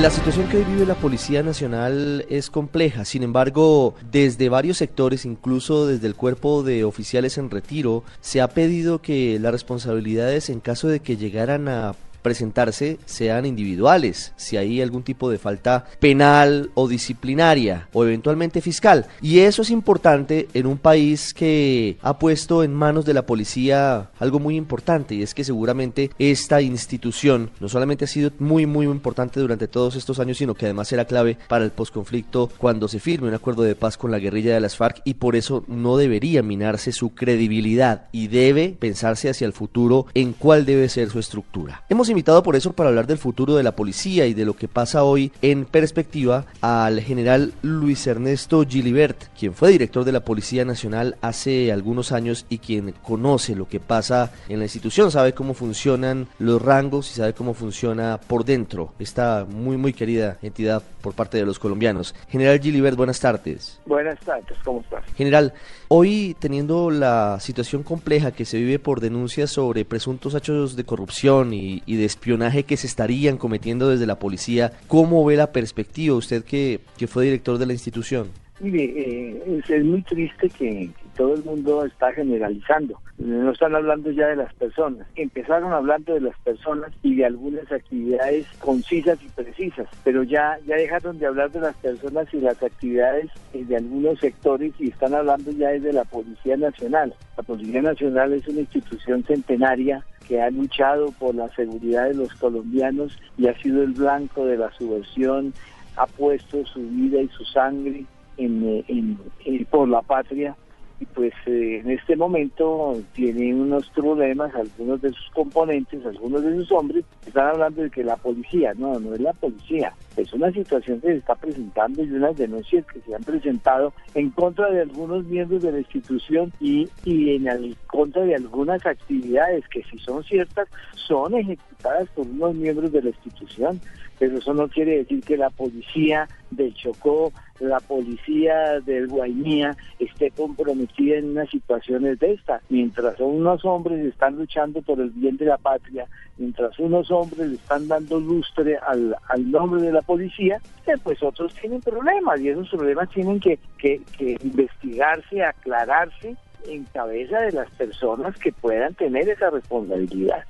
La situación que hoy vive la Policía Nacional es compleja, sin embargo, desde varios sectores, incluso desde el cuerpo de oficiales en retiro, se ha pedido que las responsabilidades en caso de que llegaran a presentarse sean individuales, si hay algún tipo de falta penal o disciplinaria o eventualmente fiscal. Y eso es importante en un país que ha puesto en manos de la policía algo muy importante y es que seguramente esta institución no solamente ha sido muy muy importante durante todos estos años, sino que además será clave para el posconflicto cuando se firme un acuerdo de paz con la guerrilla de las FARC y por eso no debería minarse su credibilidad y debe pensarse hacia el futuro en cuál debe ser su estructura. Hemos invitado por eso para hablar del futuro de la policía y de lo que pasa hoy en perspectiva al general Luis Ernesto Gilibert, quien fue director de la Policía Nacional hace algunos años y quien conoce lo que pasa en la institución, sabe cómo funcionan los rangos y sabe cómo funciona por dentro esta muy muy querida entidad por parte de los colombianos. General Gilibert, buenas tardes. Buenas tardes, ¿cómo estás? General, hoy teniendo la situación compleja que se vive por denuncias sobre presuntos hechos de corrupción y, y de espionaje que se estarían cometiendo desde la policía. ¿Cómo ve la perspectiva usted que, que fue director de la institución? Mire, eh, es, muy triste que, todo el mundo está generalizando. No están hablando ya de las personas. Empezaron hablando de las personas y de algunas actividades concisas y precisas, pero ya, ya dejaron de hablar de las personas y las actividades eh, de algunos sectores y están hablando ya de la Policía Nacional. La Policía Nacional es una institución centenaria que ha luchado por la seguridad de los colombianos y ha sido el blanco de la subversión, ha puesto su vida y su sangre en, en, por la patria y pues eh, en este momento tiene unos problemas, algunos de sus componentes, algunos de sus hombres, están hablando de que la policía, no, no es la policía, es una situación que se está presentando y unas denuncias que se han presentado en contra de algunos miembros de la institución y, y en contra de algunas actividades que si son ciertas son ejecutadas por unos miembros de la institución pero eso no quiere decir que la policía del Chocó, la policía del Guainía esté comprometida en unas situaciones de esta. Mientras unos hombres están luchando por el bien de la patria, mientras unos hombres le están dando lustre al, nombre de la policía, eh, pues otros tienen problemas y esos problemas tienen que, que, que investigarse, aclararse en cabeza de las personas que puedan tener esa responsabilidad.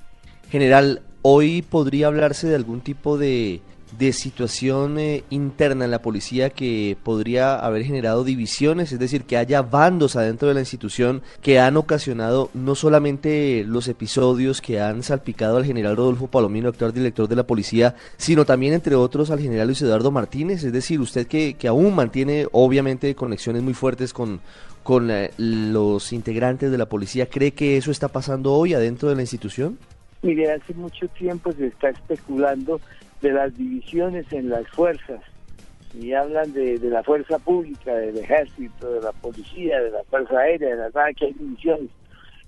General, hoy podría hablarse de algún tipo de, de situación eh, interna en la policía que podría haber generado divisiones, es decir, que haya bandos adentro de la institución que han ocasionado no solamente los episodios que han salpicado al general Rodolfo Palomino, actual director de la policía, sino también, entre otros, al general Luis Eduardo Martínez, es decir, usted que, que aún mantiene obviamente conexiones muy fuertes con, con eh, los integrantes de la policía, ¿cree que eso está pasando hoy adentro de la institución? Mire, hace mucho tiempo se está especulando de las divisiones en las fuerzas y hablan de, la fuerza pública, del ejército, de la policía, de la fuerza aérea, de la nada que hay divisiones.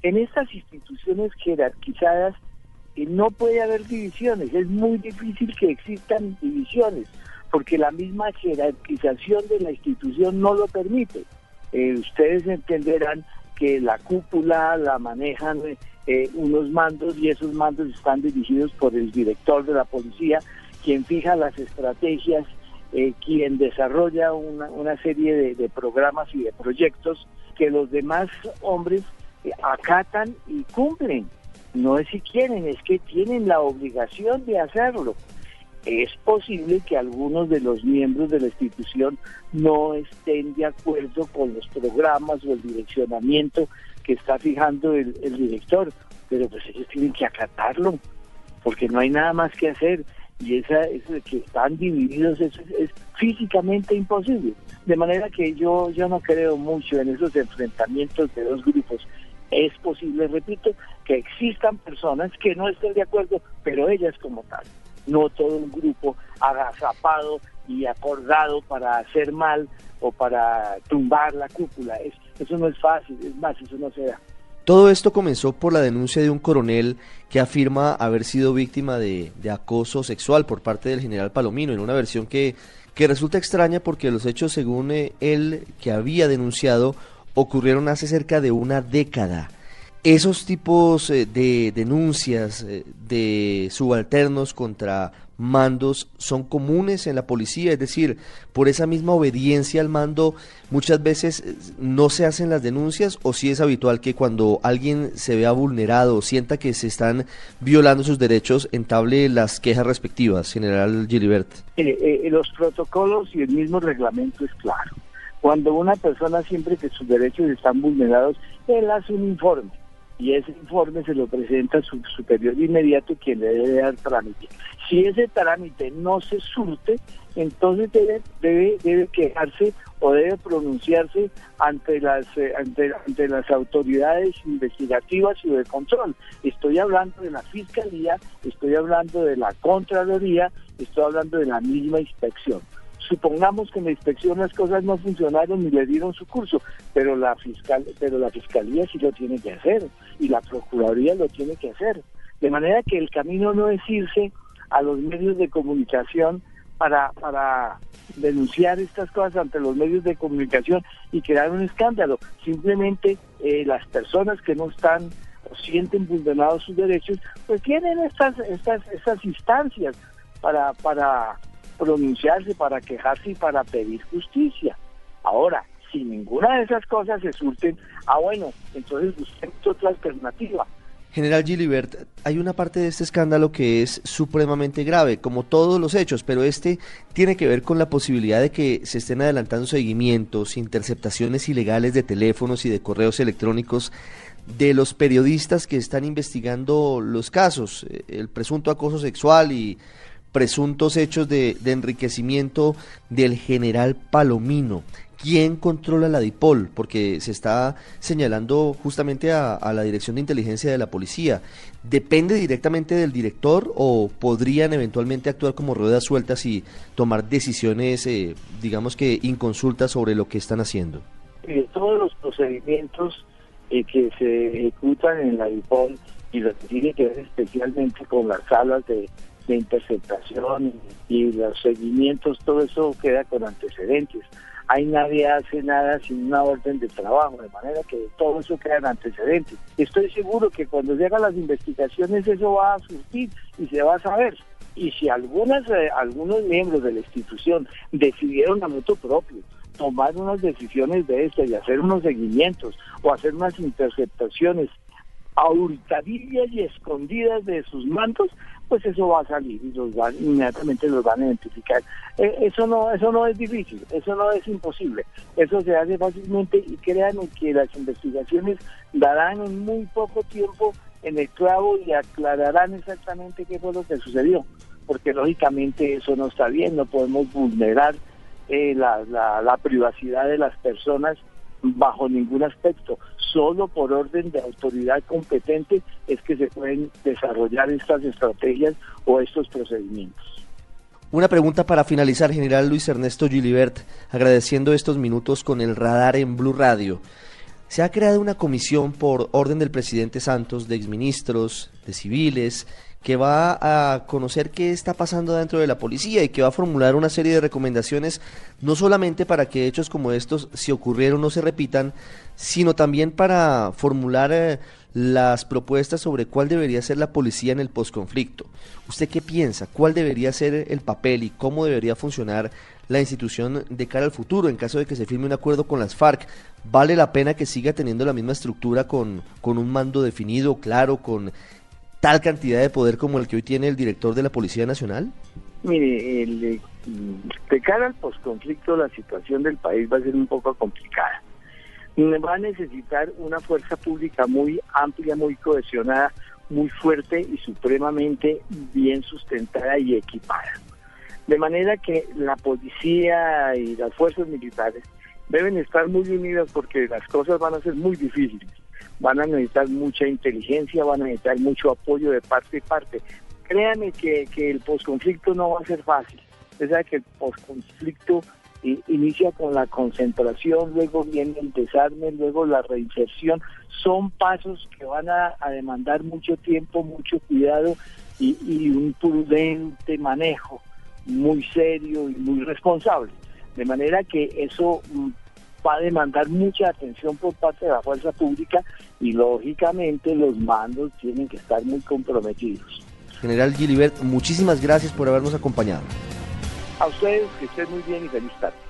En estas instituciones jerarquizadas eh, no puede haber divisiones, es muy difícil que existan divisiones, porque la misma jerarquización de la institución no lo permite. Eh, ustedes entenderán que la cúpula la manejan eh, unos mandos y esos mandos están dirigidos por el director de la policía, quien fija las estrategias, eh, quien desarrolla una, serie de, programas y de proyectos que los demás hombres eh, acatan y cumplen. No es si quieren, es que tienen la obligación de hacerlo. Es posible que algunos de los miembros de la institución no estén de acuerdo con los programas o el direccionamiento que está fijando el, director, pero pues ellos tienen que acatarlo, porque no hay nada más que hacer y esa, eso de que están divididos es, es, físicamente imposible. De manera que yo, yo no creo mucho en esos enfrentamientos de dos grupos. Es posible, repito, que existan personas que no estén de acuerdo, pero ellas como tal. No todo un grupo agazapado y acordado para hacer mal o para tumbar la cúpula. eso no es fácil, es más, eso no se da. Todo esto comenzó por la denuncia de un coronel que afirma haber sido víctima de, acoso sexual por parte del general Palomino, en una versión que, que resulta extraña porque los hechos, según eh, él que había denunciado, ocurrieron hace cerca de una década. Esos tipos eh, de denuncias eh, de subalternos contra mandos son comunes en la policía, es decir, por esa misma obediencia al mando muchas veces eh, no se hacen las denuncias o si es habitual que cuando alguien se vea vulnerado sienta que se están violando sus derechos entable las quejas respectivas, general Gilibert. los protocolos y el mismo reglamento es claro. Cuando una persona siempre que sus derechos están vulnerados, él hace un informe y ese informe se lo presenta a su superior inmediato quien le debe dar trámite. Si ese trámite no se surte, entonces debe, debe, debe quejarse o debe pronunciarse ante las eh, ante, ante las autoridades investigativas y de control. Estoy hablando de la Fiscalía, estoy hablando de la Contraloría, estoy hablando de la misma inspección supongamos que en la inspección las cosas no funcionaron ni le dieron su curso, pero la fiscal, pero la fiscalía sí lo tiene que hacer y la procuraduría lo tiene que hacer. De manera que el camino no es irse a los medios de comunicación para, para denunciar estas cosas ante los medios de comunicación y crear un escándalo. Simplemente eh, las personas que no están o sienten vulnerados sus derechos, pues tienen estas, estas, estas instancias para, para pronunciarse, para quejarse y para pedir justicia. Ahora, si ninguna de esas cosas se surten, ah bueno, entonces busquemos otra alternativa. General Gilibert, hay una parte de este escándalo que es supremamente grave, como todos los hechos, pero este tiene que ver con la posibilidad de que se estén adelantando seguimientos, interceptaciones ilegales de teléfonos y de correos electrónicos de los periodistas que están investigando los casos, el presunto acoso sexual y presuntos hechos de, enriquecimiento del general Palomino. ¿Quién controla la DIPOL? Porque se está señalando justamente a, la Dirección de Inteligencia de la Policía. ¿Depende directamente del director o podrían eventualmente actuar como ruedas sueltas y tomar decisiones, eh, digamos que inconsultas sobre lo que están haciendo? todos los procedimientos eh, que se ejecutan en la DIPOL y lo que tiene que ver especialmente con las salas de de interceptación y los seguimientos, todo eso queda con antecedentes. Ahí nadie hace nada sin una orden de trabajo, de manera que todo eso queda en antecedentes. Estoy seguro que cuando llegan las investigaciones eso va a surtir y se va a saber. Y si algunas, eh, algunos miembros de la institución decidieron a moto propio tomar unas decisiones de estas y hacer unos seguimientos o hacer unas interceptaciones a y escondidas de sus mantos, pues eso va a salir y los van, inmediatamente los van a identificar. Eh, eso no eso no es difícil, eso no es imposible, eso se hace fácilmente y créanme que las investigaciones darán en muy poco tiempo en el clavo y aclararán exactamente qué fue lo que sucedió, porque lógicamente eso no está bien, no podemos vulnerar eh, la, la privacidad de las personas bajo ningún aspecto solo por orden de autoridad competente es que se pueden desarrollar estas estrategias o estos procedimientos. Una pregunta para finalizar, general Luis Ernesto Gilibert, agradeciendo estos minutos con el radar en Blue Radio. Se ha creado una comisión por orden del presidente Santos de exministros, de civiles, que va a conocer qué está pasando dentro de la policía y que va a formular una serie de recomendaciones, no solamente para que hechos como estos, si ocurrieron, no se repitan, sino también para formular eh, las propuestas sobre cuál debería ser la policía en el posconflicto. ¿Usted qué piensa? ¿Cuál debería ser el papel y cómo debería funcionar la institución de cara al futuro en caso de que se firme un acuerdo con las FARC? ¿Vale la pena que siga teniendo la misma estructura con, con un mando definido, claro, con tal cantidad de poder como el que hoy tiene el director de la Policía Nacional? Mire, el, de cara al posconflicto la situación del país va a ser un poco complicada. Va a necesitar una fuerza pública muy amplia, muy cohesionada, muy fuerte y supremamente bien sustentada y equipada. De manera que la policía y las fuerzas militares deben estar muy unidas porque las cosas van a ser muy difíciles van a necesitar mucha inteligencia, van a necesitar mucho apoyo de parte y parte. Créanme que, el posconflicto no va a ser fácil. Es que el posconflicto inicia con la concentración, luego viene el desarme, luego la reinserción. Son pasos que van a, demandar mucho tiempo, mucho cuidado y, y un prudente manejo muy serio y muy responsable. De manera que eso mm, va a demandar mucha atención por parte de la fuerza pública y lógicamente los mandos tienen que estar muy comprometidos. General Gilibert, muchísimas gracias por habernos acompañado. A ustedes que estén muy bien y feliz tarde.